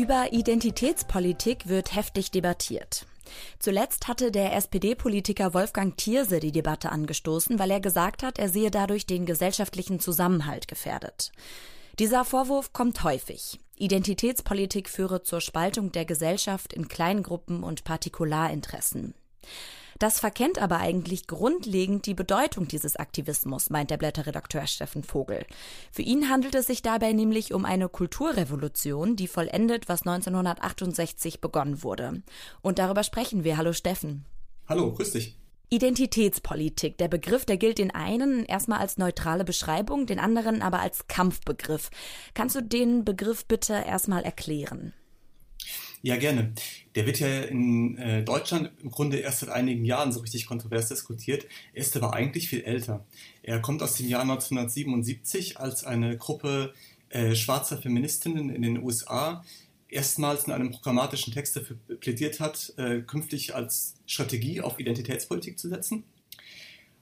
Über Identitätspolitik wird heftig debattiert. Zuletzt hatte der SPD-Politiker Wolfgang Thierse die Debatte angestoßen, weil er gesagt hat, er sehe dadurch den gesellschaftlichen Zusammenhalt gefährdet. Dieser Vorwurf kommt häufig. Identitätspolitik führe zur Spaltung der Gesellschaft in Kleingruppen und Partikularinteressen. Das verkennt aber eigentlich grundlegend die Bedeutung dieses Aktivismus, meint der Blätterredakteur Steffen Vogel. Für ihn handelt es sich dabei nämlich um eine Kulturrevolution, die vollendet, was 1968 begonnen wurde. Und darüber sprechen wir. Hallo Steffen.
Hallo, grüß dich.
Identitätspolitik. Der Begriff, der gilt den einen erstmal als neutrale Beschreibung, den anderen aber als Kampfbegriff. Kannst du den Begriff bitte erstmal erklären?
Ja, gerne. Der wird ja in äh, Deutschland im Grunde erst seit einigen Jahren so richtig kontrovers diskutiert. Er ist aber eigentlich viel älter. Er kommt aus dem Jahr 1977, als eine Gruppe äh, schwarzer Feministinnen in den USA erstmals in einem programmatischen Text dafür plädiert hat, äh, künftig als Strategie auf Identitätspolitik zu setzen.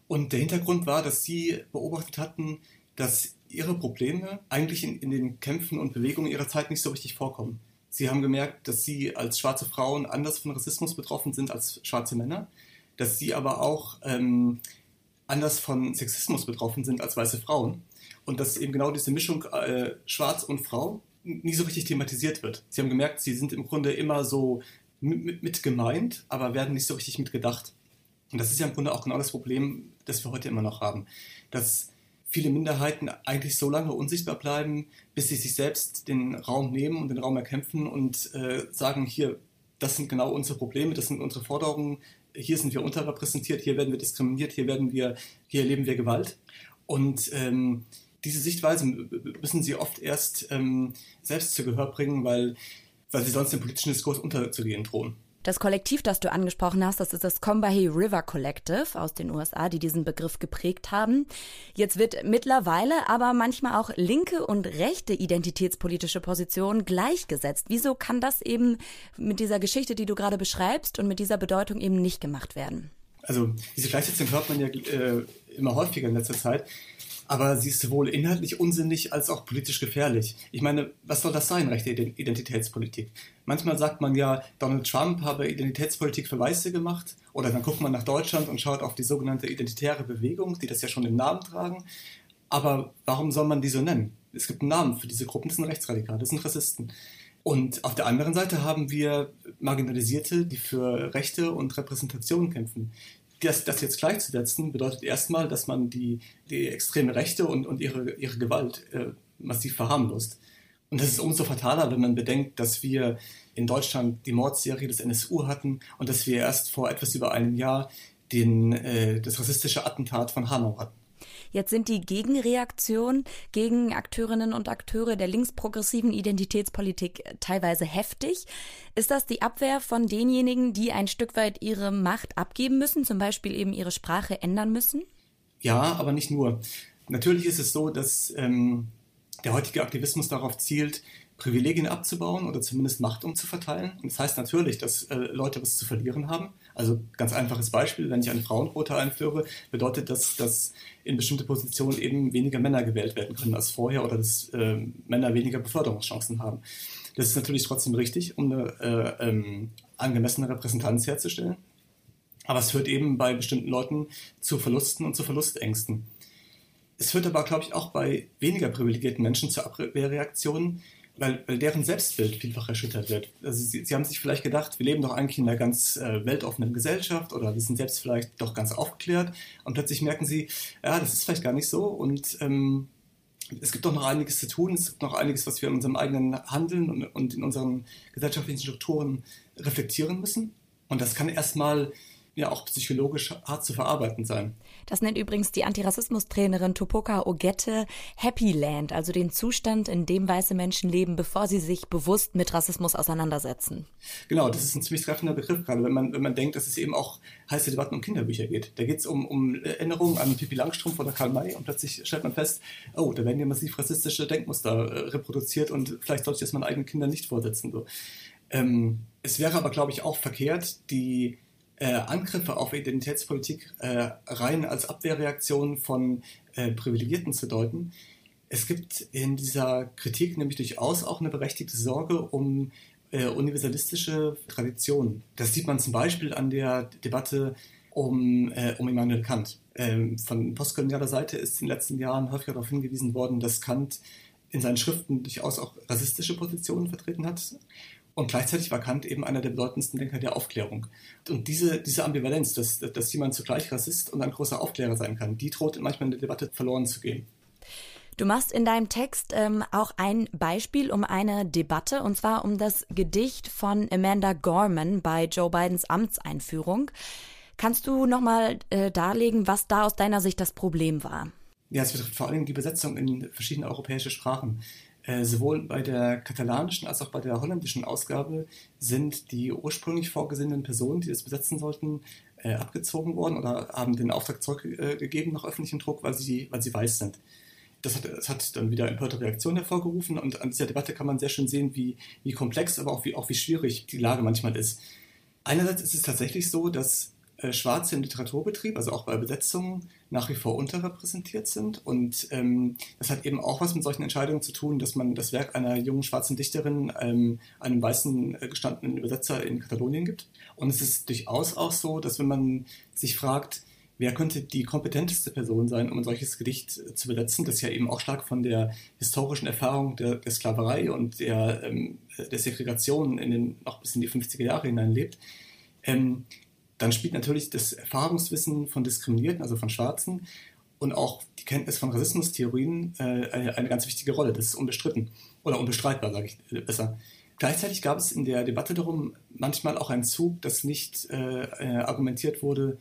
Und der Hintergrund war, dass sie beobachtet hatten, dass ihre Probleme eigentlich in, in den Kämpfen und Bewegungen ihrer Zeit nicht so richtig vorkommen. Sie haben gemerkt, dass sie als schwarze Frauen anders von Rassismus betroffen sind als schwarze Männer, dass sie aber auch ähm, anders von Sexismus betroffen sind als weiße Frauen und dass eben genau diese Mischung äh, Schwarz und Frau nie so richtig thematisiert wird. Sie haben gemerkt, sie sind im Grunde immer so mit, mit, gemeint, aber werden nicht so richtig mitgedacht. Und das ist ja im Grunde auch genau das Problem, das wir heute immer noch haben. Dass viele Minderheiten eigentlich so lange unsichtbar bleiben, bis sie sich selbst den Raum nehmen und den Raum erkämpfen und äh, sagen, hier, das sind genau unsere Probleme, das sind unsere Forderungen, hier sind wir unterrepräsentiert, hier werden wir diskriminiert, hier werden wir, hier erleben wir Gewalt. Und ähm, diese Sichtweise müssen sie oft erst ähm, selbst zu Gehör bringen, weil, weil sie sonst im politischen Diskurs unterzugehen drohen.
Das Kollektiv, das du angesprochen hast, das ist das Combahee River Collective aus den USA, die diesen Begriff geprägt haben. Jetzt wird mittlerweile aber manchmal auch linke und rechte identitätspolitische Positionen gleichgesetzt. Wieso kann das eben mit dieser Geschichte, die du gerade beschreibst und mit dieser Bedeutung eben nicht gemacht werden?
Also diese Gleichsetzung hört man ja äh, immer häufiger in letzter Zeit aber sie ist sowohl inhaltlich unsinnig als auch politisch gefährlich. Ich meine, was soll das sein, rechte Identitätspolitik? Manchmal sagt man ja, Donald Trump habe Identitätspolitik für Weiße gemacht, oder dann guckt man nach Deutschland und schaut auf die sogenannte identitäre Bewegung, die das ja schon im Namen tragen. Aber warum soll man die so nennen? Es gibt einen Namen für diese Gruppen, das sind Rechtsradikale, das sind Rassisten. Und auf der anderen Seite haben wir Marginalisierte, die für Rechte und Repräsentation kämpfen das, das jetzt gleichzusetzen, bedeutet erstmal, dass man die, die extreme Rechte und, und ihre, ihre Gewalt äh, massiv verharmlost. Und das ist umso fataler, wenn man bedenkt, dass wir in Deutschland die Mordserie des NSU hatten und dass wir erst vor etwas über einem Jahr den, äh, das rassistische Attentat von Hanau hatten.
Jetzt sind die Gegenreaktionen gegen Akteurinnen und Akteure der linksprogressiven Identitätspolitik teilweise heftig. Ist das die Abwehr von denjenigen, die ein Stück weit ihre Macht abgeben müssen, zum Beispiel eben ihre Sprache ändern müssen?
Ja, aber nicht nur. Natürlich ist es so, dass ähm, der heutige Aktivismus darauf zielt, Privilegien abzubauen oder zumindest Macht umzuverteilen. Und das heißt natürlich, dass äh, Leute was zu verlieren haben. Also ganz einfaches Beispiel, wenn ich eine Frauenquote einführe, bedeutet das, dass in bestimmte Positionen eben weniger Männer gewählt werden können als vorher oder dass äh, Männer weniger Beförderungschancen haben. Das ist natürlich trotzdem richtig, um eine äh, ähm, angemessene Repräsentanz herzustellen. Aber es führt eben bei bestimmten Leuten zu Verlusten und zu Verlustängsten. Es führt aber, glaube ich, auch bei weniger privilegierten Menschen zu Abwehrreaktionen, weil, weil deren Selbstbild vielfach erschüttert wird. Also sie, sie haben sich vielleicht gedacht, wir leben doch eigentlich in einer ganz äh, weltoffenen Gesellschaft oder wir sind selbst vielleicht doch ganz aufgeklärt und plötzlich merken sie, ja, das ist vielleicht gar nicht so und ähm, es gibt doch noch einiges zu tun, es gibt noch einiges, was wir in unserem eigenen Handeln und, und in unseren gesellschaftlichen Strukturen reflektieren müssen. Und das kann erstmal ja auch psychologisch hart zu verarbeiten sein.
Das nennt übrigens die Antirassismus-Trainerin Tupoka Ogette Happy Land, also den Zustand, in dem weiße Menschen leben, bevor sie sich bewusst mit Rassismus auseinandersetzen.
Genau, das ist ein ziemlich treffender Begriff, gerade wenn man, wenn man denkt, dass es eben auch heiße Debatten um Kinderbücher geht. Da geht es um, um Erinnerungen an Pippi Langstrumpf oder Karl May und plötzlich stellt man fest, oh, da werden ja massiv rassistische Denkmuster äh, reproduziert und vielleicht sollte ich das meinen eigenen Kindern nicht vorsetzen. So. Ähm, es wäre aber, glaube ich, auch verkehrt, die äh, Angriffe auf Identitätspolitik äh, rein als Abwehrreaktion von äh, Privilegierten zu deuten. Es gibt in dieser Kritik nämlich durchaus auch eine berechtigte Sorge um äh, universalistische Traditionen. Das sieht man zum Beispiel an der Debatte um, äh, um Immanuel Kant. Ähm, von postkolonialer Seite ist in den letzten Jahren häufiger darauf hingewiesen worden, dass Kant in seinen Schriften durchaus auch rassistische Positionen vertreten hat. Und gleichzeitig war Kant eben einer der bedeutendsten Denker der Aufklärung. Und diese, diese Ambivalenz, dass, dass jemand zugleich Rassist und ein großer Aufklärer sein kann, die droht manchmal in der Debatte verloren zu gehen.
Du machst in deinem Text ähm, auch ein Beispiel um eine Debatte, und zwar um das Gedicht von Amanda Gorman bei Joe Bidens Amtseinführung. Kannst du nochmal äh, darlegen, was da aus deiner Sicht das Problem war?
Ja, es betrifft vor allem die Besetzung in verschiedene europäische Sprachen. Äh, sowohl bei der katalanischen als auch bei der holländischen Ausgabe sind die ursprünglich vorgesehenen Personen, die das besetzen sollten, äh, abgezogen worden oder haben den Auftrag zurückgegeben nach öffentlichem Druck, weil sie, weil sie weiß sind. Das hat, das hat dann wieder empörte Reaktionen hervorgerufen und an dieser Debatte kann man sehr schön sehen, wie, wie komplex, aber auch wie, auch wie schwierig die Lage manchmal ist. Einerseits ist es tatsächlich so, dass Schwarze im Literaturbetrieb, also auch bei Besetzungen, nach wie vor unterrepräsentiert sind. Und ähm, das hat eben auch was mit solchen Entscheidungen zu tun, dass man das Werk einer jungen schwarzen Dichterin ähm, einem weißen äh, gestandenen Übersetzer in Katalonien gibt. Und es ist durchaus auch so, dass wenn man sich fragt, wer könnte die kompetenteste Person sein, um ein solches Gedicht äh, zu besetzen, das ja eben auch stark von der historischen Erfahrung der, der Sklaverei und der, ähm, der Segregation in den, noch bis in die 50er Jahre hinein lebt, ähm, dann spielt natürlich das Erfahrungswissen von Diskriminierten, also von Schwarzen, und auch die Kenntnis von Rassismustheorien äh, eine, eine, ganz wichtige Rolle. Das ist unbestritten oder unbestreitbar, sage ich äh, besser. Gleichzeitig gab es in der Debatte darum manchmal auch einen Zug, dass nicht äh, äh, argumentiert wurde,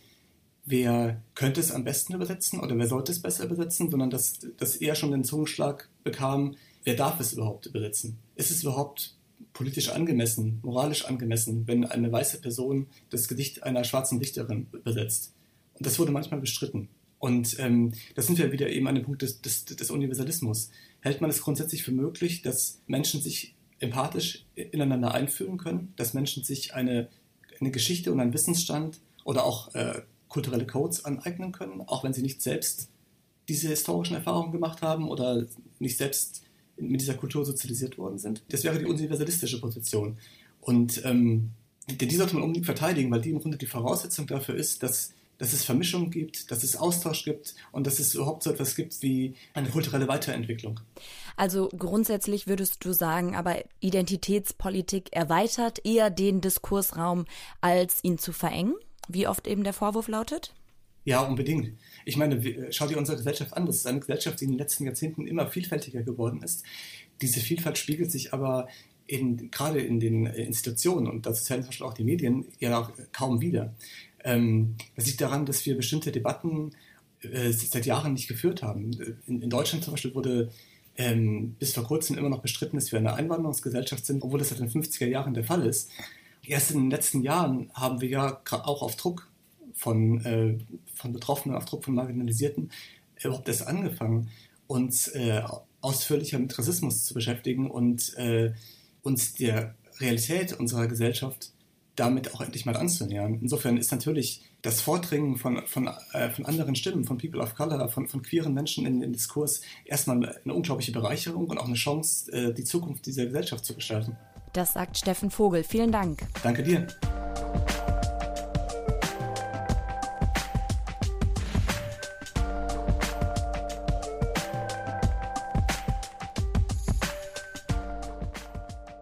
wer könnte es am besten übersetzen oder wer sollte es besser übersetzen, sondern dass das eher schon den Zungenschlag bekam, wer darf es überhaupt übersetzen? Ist es überhaupt politisch angemessen, moralisch angemessen, wenn eine weiße Person das Gedicht einer schwarzen Dichterin übersetzt. Und das wurde manchmal bestritten. Und ähm, das sind wir wieder eben an dem Punkt des, des, des Universalismus. Hält man es grundsätzlich für möglich, dass Menschen sich empathisch ineinander einfühlen können, dass Menschen sich eine, eine Geschichte und einen Wissensstand oder auch äh, kulturelle Codes aneignen können, auch wenn sie nicht selbst diese historischen Erfahrungen gemacht haben oder nicht selbst mit dieser Kultur sozialisiert worden sind. Das wäre die universalistische Position. Und ähm, die sollte man unbedingt verteidigen, weil die im Grunde die Voraussetzung dafür ist, dass, dass es Vermischung gibt, dass es Austausch gibt und dass es überhaupt so etwas gibt wie eine kulturelle Weiterentwicklung.
Also grundsätzlich würdest du sagen, aber Identitätspolitik erweitert eher den Diskursraum, als ihn zu verengen, wie oft eben der Vorwurf lautet?
Ja, unbedingt. Ich meine, schau dir unsere Gesellschaft an. Das ist eine Gesellschaft, die in den letzten Jahrzehnten immer vielfältiger geworden ist. Diese Vielfalt spiegelt sich aber in, gerade in den Institutionen und dazu zählen zum Beispiel auch die Medien ja auch kaum wieder. Ähm, das liegt daran, dass wir bestimmte Debatten äh, seit Jahren nicht geführt haben. In, in Deutschland zum Beispiel wurde ähm, bis vor kurzem immer noch bestritten, dass wir eine Einwanderungsgesellschaft sind, obwohl das seit den 50er Jahren der Fall ist. Erst in den letzten Jahren haben wir ja auch auf Druck von, äh, von Betroffenen, auf Druck von Marginalisierten überhaupt erst angefangen, uns äh, ausführlicher mit Rassismus zu beschäftigen und äh, uns der Realität unserer Gesellschaft damit auch endlich mal anzunähern. Insofern ist natürlich das Vordringen von, von, äh, von anderen Stimmen, von People of Color, von, von queeren Menschen in den Diskurs erstmal eine unglaubliche Bereicherung und auch eine Chance, äh, die Zukunft dieser Gesellschaft zu gestalten.
Das sagt Steffen Vogel. Vielen Dank.
Danke dir.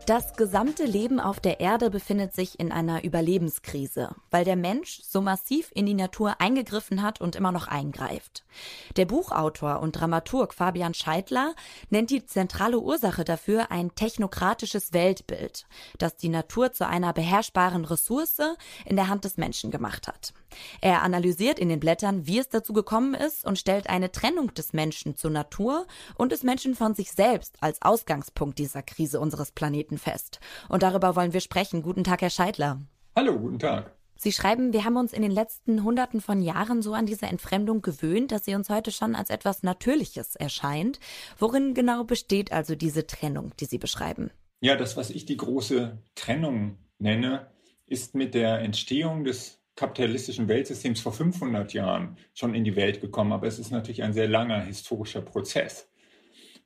Das gesamte Leben auf der Erde befindet sich in einer Überlebenskrise, weil der Mensch so massiv in die Natur eingegriffen hat und immer noch eingreift. Der Buchautor und Dramaturg Fabian Scheidler nennt die zentrale Ursache dafür ein technokratisches Weltbild, das die Natur zu einer beherrschbaren Ressource in der Hand des Menschen gemacht hat. Er analysiert in den Blättern, wie es dazu gekommen ist und stellt eine Trennung des Menschen zur Natur und des Menschen von sich selbst als Ausgangspunkt dieser Krise unseres Planeten fest. Und darüber wollen wir sprechen. Guten Tag, Herr Scheidler.
Hallo, guten Tag.
Sie schreiben, wir haben uns in den letzten Hunderten von Jahren so an diese Entfremdung gewöhnt, dass sie uns heute schon als etwas Natürliches erscheint. Worin genau besteht also diese Trennung, die Sie beschreiben?
Ja, das, was ich die große Trennung nenne, ist mit der Entstehung des kapitalistischen Weltsystems vor 500 Jahren schon in die Welt gekommen, aber es ist natürlich ein sehr langer historischer Prozess.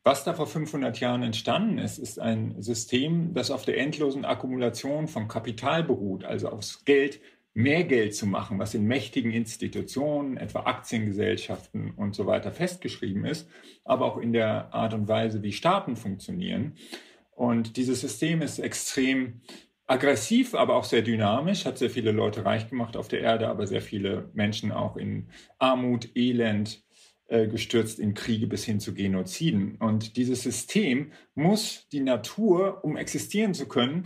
Was da vor 500 Jahren entstanden ist, ist ein System, das auf der endlosen Akkumulation von Kapital beruht, also aufs Geld, mehr Geld zu machen, was in mächtigen Institutionen, etwa Aktiengesellschaften und so weiter festgeschrieben ist, aber auch in der Art und Weise, wie Staaten funktionieren. Und dieses System ist extrem aggressiv, aber auch sehr dynamisch, hat sehr viele Leute reich gemacht auf der Erde, aber sehr viele Menschen auch in Armut, Elend äh, gestürzt, in Kriege bis hin zu Genoziden. Und dieses System muss die Natur, um existieren zu können,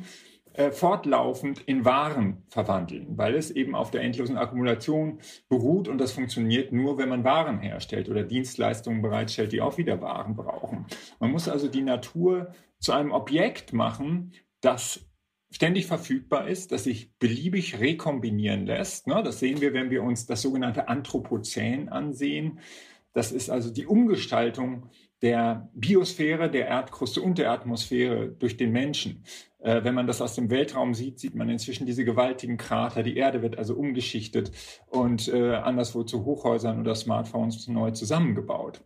äh, fortlaufend in Waren verwandeln, weil es eben auf der endlosen Akkumulation beruht und das funktioniert nur, wenn man Waren herstellt oder Dienstleistungen bereitstellt, die auch wieder Waren brauchen. Man muss also die Natur zu einem Objekt machen, das ständig verfügbar ist, das sich beliebig rekombinieren lässt. Ne? Das sehen wir, wenn wir uns das sogenannte Anthropozän ansehen. Das ist also die Umgestaltung der Biosphäre, der Erdkruste und der Atmosphäre durch den Menschen. Äh, wenn man das aus dem Weltraum sieht, sieht man inzwischen diese gewaltigen Krater. Die Erde wird also umgeschichtet und äh, anderswo zu Hochhäusern oder Smartphones neu zusammengebaut.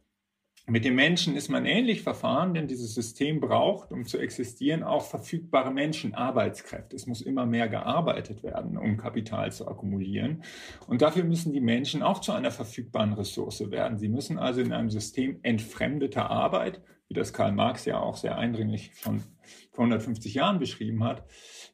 Mit dem Menschen ist man ähnlich verfahren, denn dieses System braucht, um zu existieren, auch verfügbare Menschen, Arbeitskräfte. Es muss immer mehr gearbeitet werden, um Kapital zu akkumulieren. Und dafür müssen die Menschen auch zu einer verfügbaren Ressource werden. Sie müssen also in einem System entfremdeter Arbeit, wie das Karl Marx ja auch sehr eindringlich schon vor 150 Jahren beschrieben hat,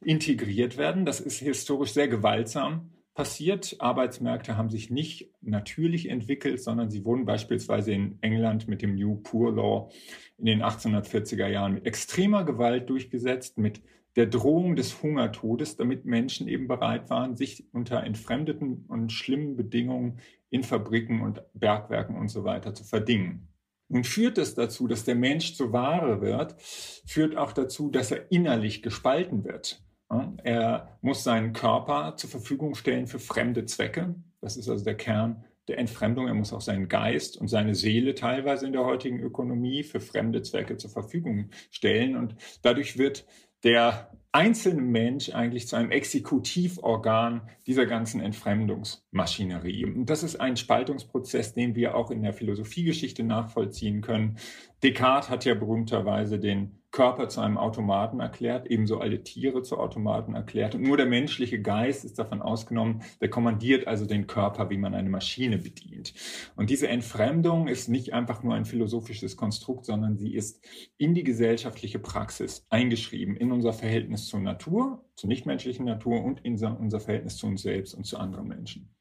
integriert werden. Das ist historisch sehr gewaltsam passiert. Arbeitsmärkte haben sich nicht natürlich entwickelt, sondern sie wurden beispielsweise in England mit dem New Poor Law in den 1840er Jahren mit extremer Gewalt durchgesetzt, mit der Drohung des Hungertodes, damit Menschen eben bereit waren, sich unter entfremdeten und schlimmen Bedingungen in Fabriken und Bergwerken und so weiter zu verdingen. Nun führt es dazu, dass der Mensch zur Ware wird, führt auch dazu, dass er innerlich gespalten wird. Er muss seinen Körper zur Verfügung stellen für fremde Zwecke. Das ist also der Kern der Entfremdung. Er muss auch seinen Geist und seine Seele teilweise in der heutigen Ökonomie für fremde Zwecke zur Verfügung stellen. Und dadurch wird der einzelne Mensch eigentlich zu einem Exekutivorgan dieser ganzen Entfremdungsmaschinerie. Und das ist ein Spaltungsprozess, den wir auch in der Philosophiegeschichte nachvollziehen können. Descartes hat ja berühmterweise den Körper zu einem Automaten erklärt, ebenso alle Tiere zu Automaten erklärt. Und nur der menschliche Geist ist davon ausgenommen, der kommandiert also den Körper, wie man eine Maschine bedient. Und diese Entfremdung ist nicht einfach nur ein philosophisches Konstrukt, sondern sie ist in die gesellschaftliche Praxis eingeschrieben, in unser Verhältnis zur Natur, zur nichtmenschlichen Natur und in unser Verhältnis zu uns selbst und zu anderen Menschen.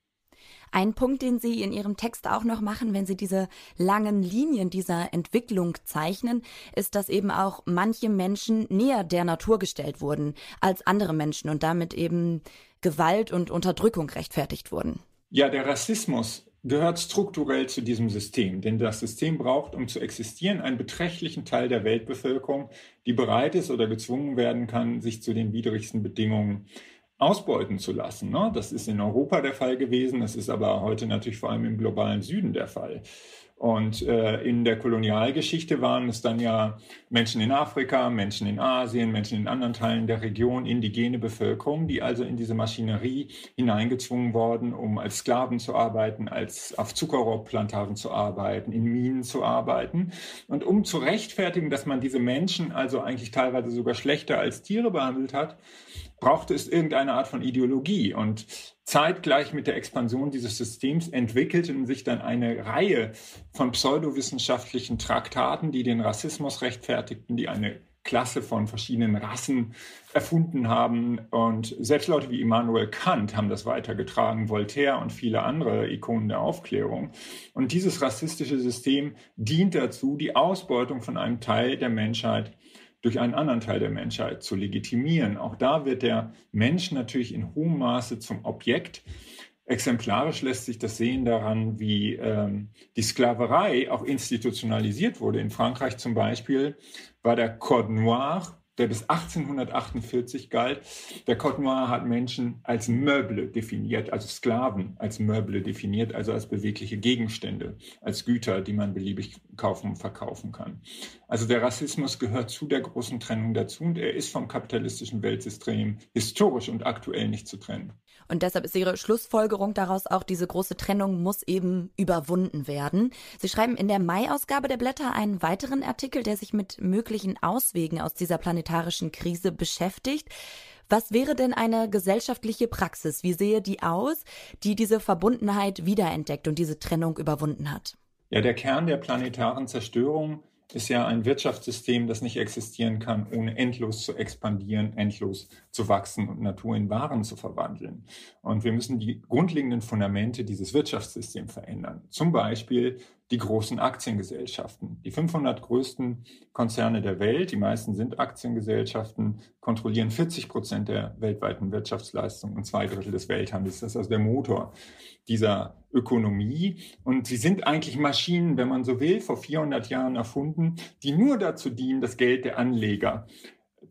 Ein Punkt, den Sie in Ihrem Text auch noch machen, wenn Sie diese langen Linien dieser Entwicklung zeichnen, ist, dass eben auch manche Menschen näher der Natur gestellt wurden als andere Menschen und damit eben Gewalt und Unterdrückung rechtfertigt wurden.
Ja, der Rassismus gehört strukturell zu diesem System, denn das System braucht, um zu existieren, einen beträchtlichen Teil der Weltbevölkerung, die bereit ist oder gezwungen werden kann, sich zu den widrigsten Bedingungen ausbeuten zu lassen. Ne? Das ist in Europa der Fall gewesen, das ist aber heute natürlich vor allem im globalen Süden der Fall. Und äh, in der Kolonialgeschichte waren es dann ja Menschen in Afrika, Menschen in Asien, Menschen in anderen Teilen der Region, indigene Bevölkerung, die also in diese Maschinerie hineingezwungen wurden, um als Sklaven zu arbeiten, als auf Zuckerrohrplantagen zu arbeiten, in Minen zu arbeiten. Und um zu rechtfertigen, dass man diese Menschen also eigentlich teilweise sogar schlechter als Tiere behandelt hat, brauchte es irgendeine Art von Ideologie. Und zeitgleich mit der Expansion dieses Systems entwickelten sich dann eine Reihe von pseudowissenschaftlichen Traktaten, die den Rassismus rechtfertigten, die eine Klasse von verschiedenen Rassen erfunden haben. Und selbst Leute wie Immanuel Kant haben das weitergetragen, Voltaire und viele andere Ikonen der Aufklärung. Und dieses rassistische System dient dazu, die Ausbeutung von einem Teil der Menschheit durch einen anderen Teil der Menschheit zu legitimieren. Auch da wird der Mensch natürlich in hohem Maße zum Objekt. Exemplarisch lässt sich das sehen daran, wie ähm, die Sklaverei auch institutionalisiert wurde. In Frankreich zum Beispiel war der Code Noir der bis 1848 galt. Der Code Noir hat Menschen als Möble definiert, also Sklaven als Möble definiert, also als bewegliche Gegenstände, als Güter, die man beliebig kaufen und verkaufen kann. Also der Rassismus gehört zu der großen Trennung dazu und er ist vom kapitalistischen Weltsystem historisch und aktuell nicht zu trennen.
Und deshalb ist Ihre Schlussfolgerung daraus auch, diese große Trennung muss eben überwunden werden. Sie schreiben in der Mai-Ausgabe der Blätter einen weiteren Artikel, der sich mit möglichen Auswegen aus dieser planetarischen Krise beschäftigt. Was wäre denn eine gesellschaftliche Praxis? Wie sehe die aus, die diese Verbundenheit wiederentdeckt und diese Trennung überwunden hat?
Ja, der Kern der planetaren Zerstörung ist ja ein Wirtschaftssystem, das nicht existieren kann, ohne endlos zu expandieren, endlos zu wachsen und Natur in Waren zu verwandeln. Und wir müssen die grundlegenden Fundamente dieses Wirtschaftssystems verändern. Zum Beispiel die großen Aktiengesellschaften. Die 500 größten Konzerne der Welt, die meisten sind Aktiengesellschaften, kontrollieren 40 Prozent der weltweiten Wirtschaftsleistung und zwei Drittel des Welthandels. Das ist also der Motor dieser Ökonomie. Und sie sind eigentlich Maschinen, wenn man so will, vor 400 Jahren erfunden, die nur dazu dienen, das Geld der Anleger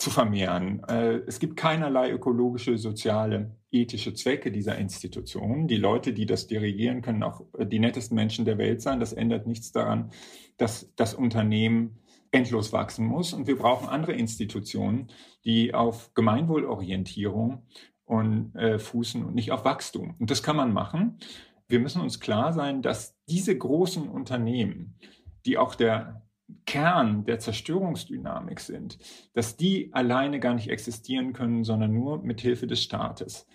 zu vermehren. Äh, es gibt keinerlei ökologische, soziale, ethische Zwecke dieser Institutionen. Die Leute, die das dirigieren, können auch die nettesten Menschen der Welt sein. Das ändert nichts daran, dass das Unternehmen endlos wachsen muss. Und wir brauchen andere Institutionen, die auf Gemeinwohlorientierung und äh, fußen und nicht auf Wachstum. Und das kann man machen. Wir müssen uns klar sein, dass diese großen Unternehmen, die auch der Kern der Zerstörungsdynamik sind, dass die alleine gar nicht existieren können, sondern nur mit Hilfe des Staates.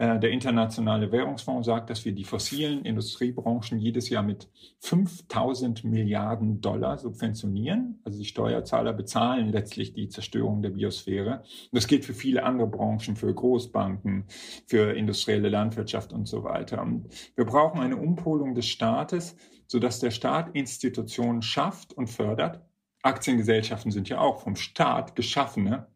Äh, der Internationale Währungsfonds sagt, dass wir die fossilen Industriebranchen jedes Jahr mit 5000 Milliarden Dollar subventionieren. Also die Steuerzahler bezahlen letztlich die Zerstörung der Biosphäre. Das gilt für viele andere Branchen, für Großbanken, für industrielle Landwirtschaft und so weiter. Und wir brauchen eine Umpolung des Staates, sodass der Staat Institutionen schafft und fördert. Aktiengesellschaften sind ja auch vom Staat geschaffene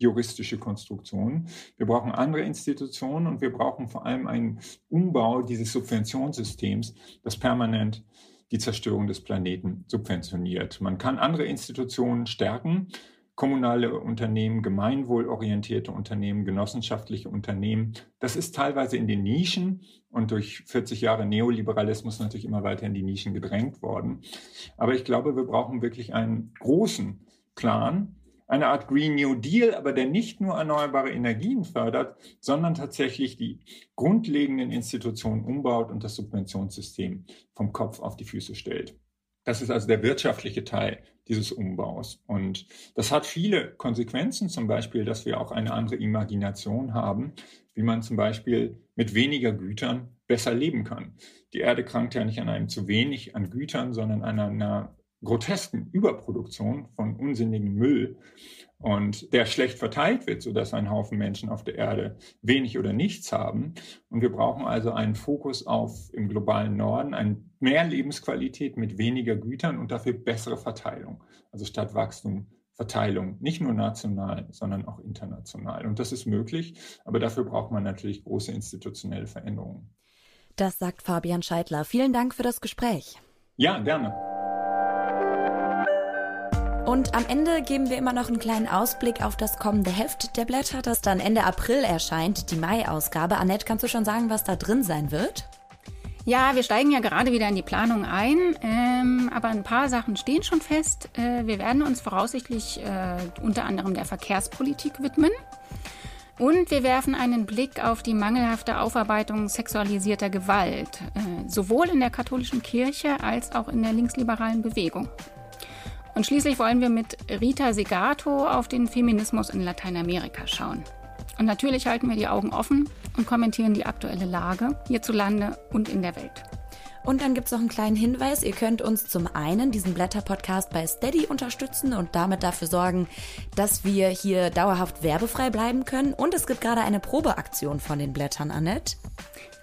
juristische Konstruktionen. Wir brauchen andere Institutionen und wir brauchen vor allem einen Umbau dieses Subventionssystems, das permanent die Zerstörung des Planeten subventioniert. Man kann andere Institutionen stärken, kommunale Unternehmen, gemeinwohlorientierte Unternehmen, genossenschaftliche Unternehmen. Das ist teilweise in den Nischen und durch 40 Jahre Neoliberalismus natürlich immer weiter in die Nischen gedrängt worden. Aber ich glaube, wir brauchen wirklich einen großen Plan, eine Art Green New Deal, aber der nicht nur erneuerbare Energien fördert, sondern tatsächlich die grundlegenden Institutionen umbaut und das Subventionssystem vom Kopf auf die Füße stellt. Das ist also der wirtschaftliche Teil dieses Umbaus. Und das hat viele Konsequenzen, zum Beispiel, dass wir auch eine andere Imagination haben, wie man zum Beispiel mit weniger Gütern besser leben kann. Die Erde krankt ja nicht an einem zu wenig an Gütern, sondern an einer grotesken Überproduktion von unsinnigen Müll und der schlecht verteilt wird, sodass ein Haufen Menschen auf der Erde wenig oder nichts haben. Und wir brauchen also einen Fokus auf im globalen Norden, ein mehr Lebensqualität mit weniger Gütern und dafür bessere Verteilung. Also statt Wachstum Verteilung, nicht nur national, sondern auch international. Und das ist möglich, aber dafür braucht man natürlich große institutionelle Veränderungen.
Das sagt Fabian Scheidler. Vielen Dank für das Gespräch.
Ja, gerne.
Und am Ende geben wir immer noch einen kleinen Ausblick auf das kommende Heft der Blätter, das dann Ende April erscheint, die Mai-Ausgabe. Annette, kannst du schon sagen, was da drin sein wird?
Ja, wir steigen ja gerade wieder in die Planung ein, ähm, aber ein paar Sachen stehen schon fest. Äh, wir werden uns voraussichtlich äh, unter anderem der Verkehrspolitik widmen. Und wir werfen einen Blick auf die mangelhafte Aufarbeitung sexualisierter Gewalt, äh, sowohl in der katholischen Kirche als auch in der linksliberalen Bewegung. Und schließlich wollen wir mit Rita Segato auf den Feminismus in Lateinamerika schauen. Und natürlich halten wir die Augen offen und kommentieren die aktuelle Lage hierzulande und in der Welt.
Und dann gibt es noch einen kleinen Hinweis. Ihr könnt uns zum einen diesen Blätter-Podcast bei Steady unterstützen und damit dafür sorgen, dass wir hier dauerhaft werbefrei bleiben können. Und es gibt gerade eine Probeaktion von den Blättern, Annette.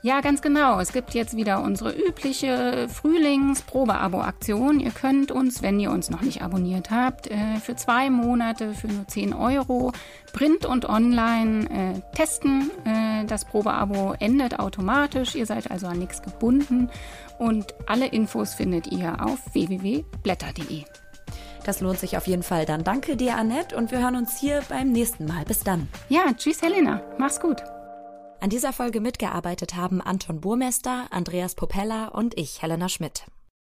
Ja, ganz genau. Es gibt jetzt wieder unsere übliche Frühlings-Probe-Abo-Aktion. Ihr könnt uns, wenn ihr uns noch nicht abonniert habt, äh, für zwei Monate für nur 10 Euro Print und Online äh, testen. Äh, das Probeabo endet automatisch. Ihr seid also an nichts gebunden. Und alle Infos findet ihr auf www.blätter.de.
Das lohnt sich auf jeden Fall. Dann danke dir, Annette, und wir hören uns hier beim nächsten Mal. Bis dann.
Ja, tschüss, Helena. Mach's gut.
An dieser Folge mitgearbeitet haben Anton Burmester, Andreas Popella und ich, Helena Schmidt.